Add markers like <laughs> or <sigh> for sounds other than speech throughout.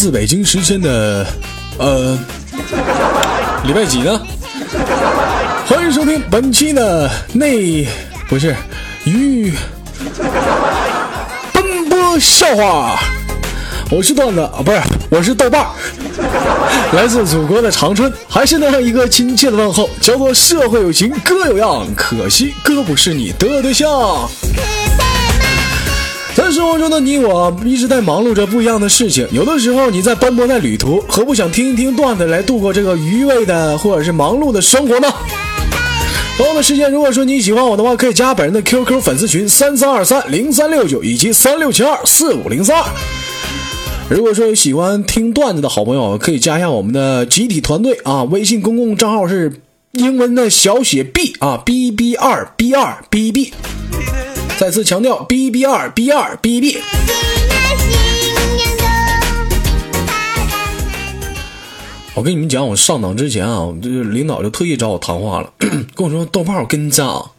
自北京时间的，呃，礼拜几呢？欢迎收听本期的内不是鱼奔波笑话。我是段子啊，不是，我是豆瓣，来自祖国的长春，还是那样一个亲切的问候，叫做社会有情哥有样，可惜哥不是你的对象。在生活中的你我一直在忙碌着不一样的事情，有的时候你在奔波在旅途，何不想听一听段子来度过这个余味的或者是忙碌的生活呢？同样的时间，如果说你喜欢我的话，可以加本人的 QQ 粉丝群三三二三零三六九以及三六七二四五零三二。如果说有喜欢听段子的好朋友，可以加一下我们的集体团队啊，微信公共账号是英文的小写 B 啊，B B 二 B 二 B B。再次强调，B B 二 B 二 B B。我跟你们讲，我上档之前啊，我们这领导就特意找我谈话了，<clears throat> 跟我说：“豆瓣，我跟你讲。”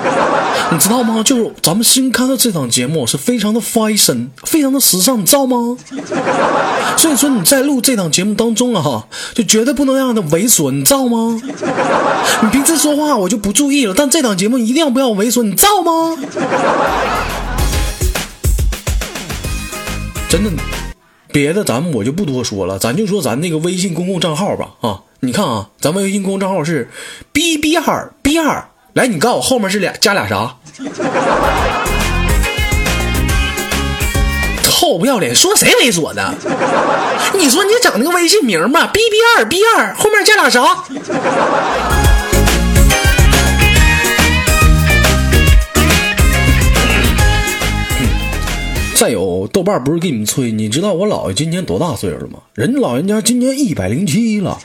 <laughs> 你知道吗？就是咱们新开的这档节目是非常的 fashion，非常的时尚，你知道吗？所以说你在录这档节目当中啊，就绝对不能让他猥琐，你知道吗？你平时说话我就不注意了，但这档节目一定要不要猥琐，你知道吗？真的，别的咱们我就不多说了，咱就说咱那个微信公共账号吧啊！你看啊，咱们微信公众账号是 B B 二 B 二。来，你告诉我后面是俩加俩啥？臭不要脸，说谁猥琐呢？你说你整那个微信名吧，B B 二 B 二后面加俩啥？再有豆瓣不是给你们吹，你知道我姥爷今年多大岁数了吗？人老人家今年一百零七了。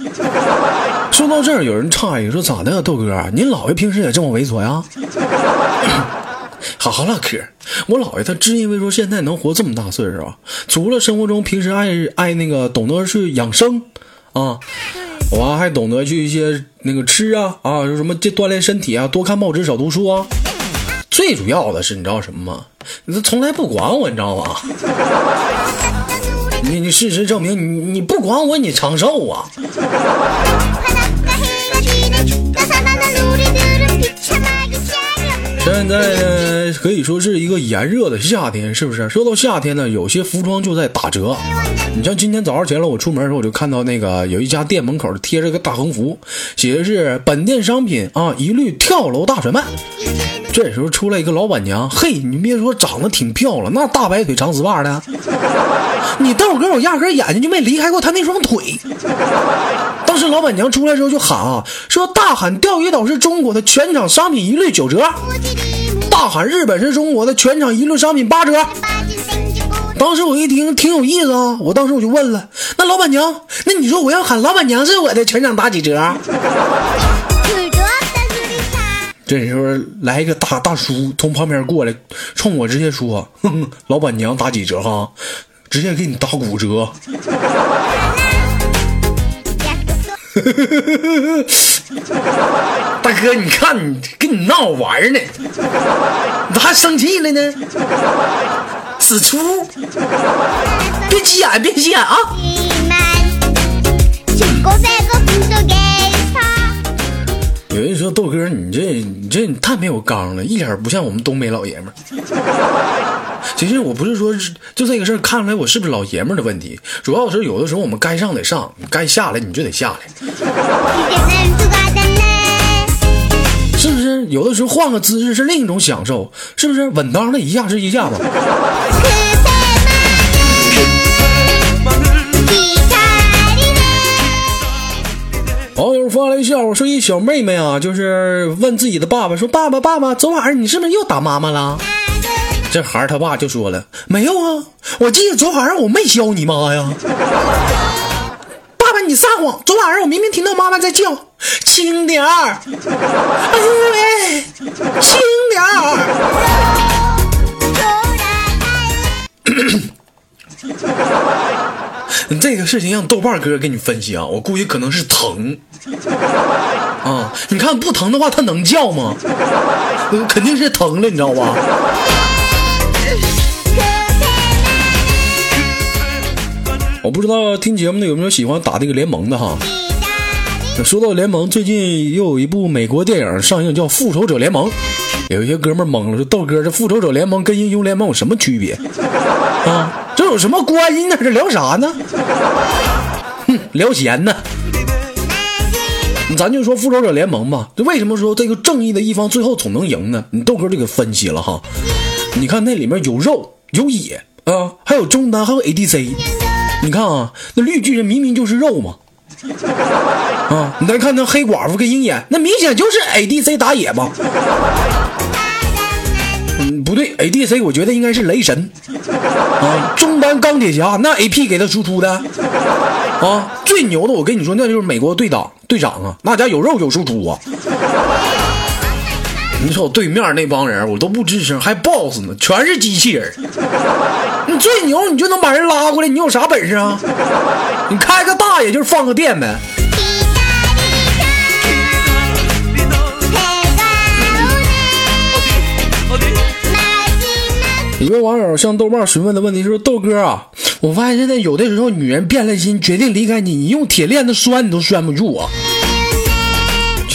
说到这儿，有人诧异说：“咋的，豆哥？您姥爷平时也这么猥琐呀？” <laughs> 好好唠嗑，我姥爷他只因为说现在能活这么大岁数啊，除了生活中平时爱爱那个懂得去养生啊，我还懂得去一些那个吃啊啊，什么这锻炼身体啊，多看报纸，少读书啊。最主要的是，你知道什么吗？你从来不管我，你知道吗？你你事实证明，你你不管我，你长寿啊。现在呢，可以说是一个炎热的夏天，是不是？说到夏天呢，有些服装就在打折。你像今天早上起来，我出门的时候，我就看到那个有一家店门口贴着个大横幅，写的是“本店商品啊，一律跳楼大甩卖”。这时候出来一个老板娘，嘿，你别说，长得挺漂亮，那大白腿长丝袜的。你豆哥，我压根眼睛就没离开过他那双腿。当时老板娘出来之后就喊啊，说大喊钓鱼岛是中国的全场商品一律九折，大喊日本是中国的全场一律商品八折。当时我一听挺有意思啊，我当时我就问了，那老板娘，那你说我要喊老板娘是我的全场打几折？<laughs> 这时候来一个大大叔从旁边过来，冲我直接说：“ <laughs> 老板娘打几折哈？直接给你打骨折。<laughs> ”大哥，你看你跟你闹玩呢，你咋还生气了呢？死粗！别急眼，别急眼啊！有人说豆哥，你这你这你太没有刚了，一点不像我们东北老爷们儿。其实我不是说就这个事儿看出来我是不是老爷们儿的问题，主要是有的时候我们该上得上，该下来你就得下来，是不是？有的时候换个姿势是另一种享受，是不是？稳当的一下是一下子。网友发来笑话，说一小妹妹啊，就是问自己的爸爸说：“爸爸，爸爸，昨晚上你是不是又打妈妈了？”这孩儿他爸就说了：“没有啊，我记得昨晚上我没削你妈呀。”爸爸，你撒谎！昨晚上我明明听到妈妈在叫，轻点儿！哎呦喂，轻点儿！<clears throat> 这个事情让豆瓣哥给你分析啊，我估计可能是疼啊。你看不疼的话，他能叫吗？肯定是疼了，你知道吧？我不知道听节目的有没有喜欢打这个联盟的哈。说到联盟，最近又有一部美国电影上映，叫《复仇者联盟》。有一些哥们懵了，说豆哥，这复仇者联盟跟英雄联盟有什么区别啊？这有什么关系呢？这聊啥呢？哼，聊闲呢。咱就说复仇者联盟吧，这为什么说这个正义的一方最后总能赢呢？你豆哥就给分析了哈。你看那里面有肉有野啊，还有中单，还有 ADC。你看啊，那绿巨人明明就是肉嘛。啊，你再看那黑寡妇跟鹰眼，那明显就是 ADC 打野嘛。嗯，不对，ADC 我觉得应该是雷神。啊，中单钢铁侠那 AP 给他输出的。啊，最牛的我跟你说，那就是美国队长队长啊，那家有肉有输出啊。你瞅对面那帮人，我都不吱声，还 BOSS 呢，全是机器人。<laughs> 你最牛，你就能把人拉过来，你有啥本事啊？你开个大也就是放个电呗。一位网友向豆瓣询问的问题是：豆哥啊，我发现现在有的时候女人变了心，决定离开你，你用铁链子拴你都拴不住啊。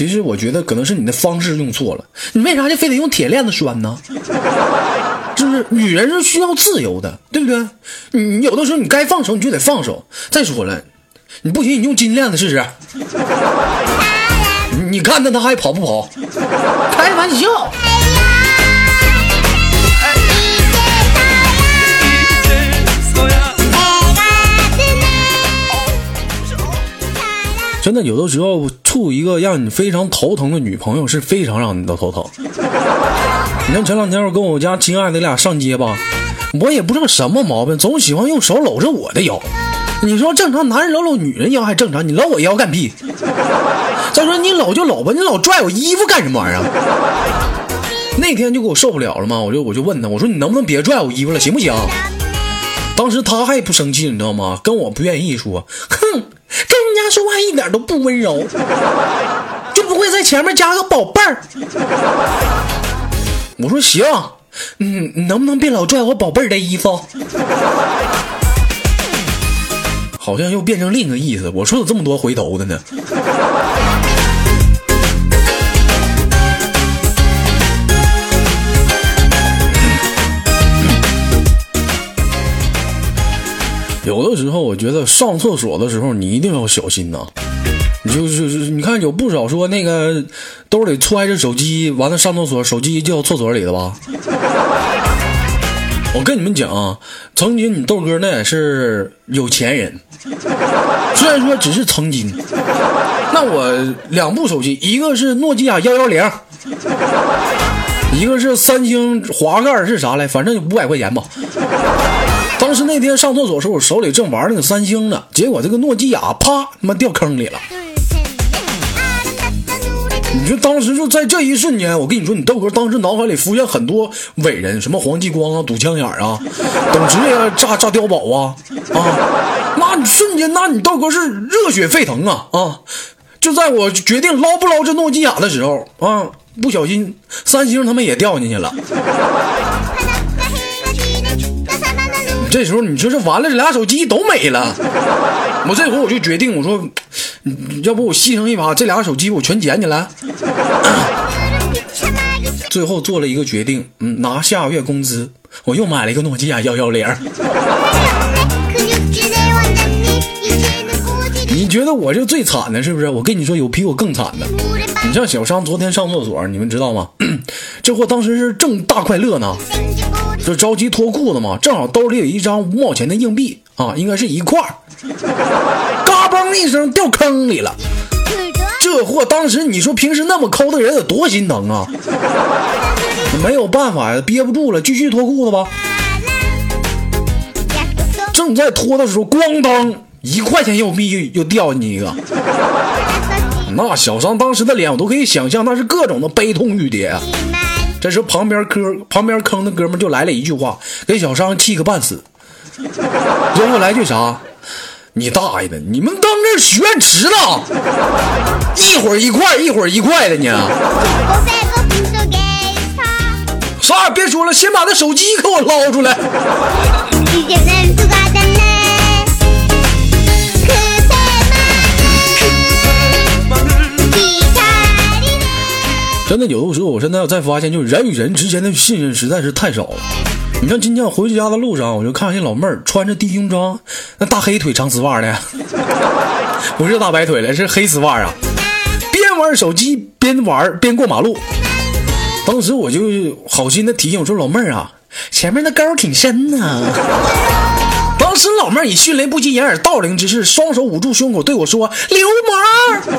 其实我觉得可能是你的方式用错了，你为啥就非得用铁链子拴呢？<laughs> 就是女人是需要自由的，对不对？你有的时候你该放手你就得放手。再说了，你不行你用金链子试试，<laughs> 你看他他还跑不跑？开玩笑。真的，有的时候处一个让你非常头疼的女朋友是非常让你的头疼。你看前两天我跟我家亲爱的俩上街吧，我也不知道什么毛病，总喜欢用手搂着我的腰。你说正常男人搂搂女人腰还正常，你搂我腰干屁？再说你搂就搂吧，你老拽我衣服干什么玩意儿？那天就给我受不了了嘛，我就我就问他，我说你能不能别拽我衣服了，行不行？当时他还不生气，你知道吗？跟我不愿意说，跟人家说话一点都不温柔，就不会在前面加个宝贝儿。我说行，嗯，你能不能别老拽我宝贝儿的衣服？好像又变成另一个意思。我说有这么多回头的呢。有的时候，我觉得上厕所的时候你一定要小心呐。你就是你看，有不少说那个兜里揣着手机，完了上厕所，手机掉厕所里了吧？<laughs> 我跟你们讲，曾经你豆哥那也是有钱人，虽然说只是曾经。那我两部手机，一个是诺基亚幺幺零，一个是三星滑盖是啥来？反正五百块钱吧。当时那天上厕所时候，我手里正玩那个三星呢，结果这个诺基亚啪他妈掉坑里了。你说当时就在这一瞬间，我跟你说，你豆哥当时脑海里浮现很多伟人，什么黄继光啊、堵枪眼啊、董直啊、炸炸碉堡啊啊，那你瞬间，那你豆哥是热血沸腾啊啊！就在我决定捞不捞这诺基亚的时候啊，不小心三星他们也掉进去了。这时候你说这完了，这俩手机都没了。我这回我就决定，我说，要不我牺牲一把，这俩手机我全捡起来。<coughs> 最后做了一个决定，嗯，拿下个月工资，我又买了一个诺基亚幺幺零。你觉得我就最惨的是不是？我跟你说，有比我更惨的。你像小商昨天上厕所，你们知道吗？<clears throat> 这货当时是正大快乐呢。就着急脱裤子嘛，正好兜里有一张五毛钱的硬币啊，应该是一块儿，嘎嘣一声掉坑里了。这货当时你说平时那么抠的人有多心疼啊！没有办法呀，憋不住了，继续脱裤子吧。正在脱的时候，咣当，一块钱硬币又掉进去一个。那小商当时的脸我都可以想象，那是各种的悲痛欲绝啊。这时候旁边坑旁边坑的哥们就来了一句话，给小商气个半死。然后来句啥？你大爷的！你们当这许愿池呢？一会儿一块，一会儿一块的呢。啥也别说了，先把那手机给我捞出来。<laughs> 真的有的时候，我现在再发现，就是人与人之间的信任实在是太少了。你像今天我回家的路上，我就看见老妹儿穿着低胸装，那大黑腿长丝袜的，<laughs> 不是大白腿了，是黑丝袜啊。边玩手机边玩边过马路，当时我就好心的提醒我说：“老妹儿啊，前面那沟挺深呐。”当时老妹儿以迅雷不及掩耳盗铃之势，双手捂住胸口对我说：“流氓！”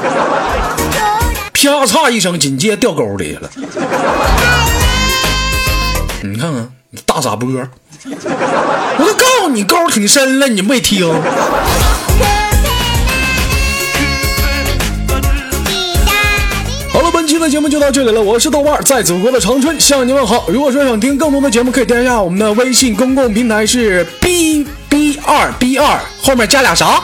啪嚓一声，紧接掉沟里去了。你看看。大傻波！我都告诉你沟挺深了，你没听。好了，本期的节目就到这里了，我是豆瓣，在祖国的长春向你问好。如果说想听更多的节目，可以添加我们的微信公共平台是 B B 二 B 二，后面加俩啥？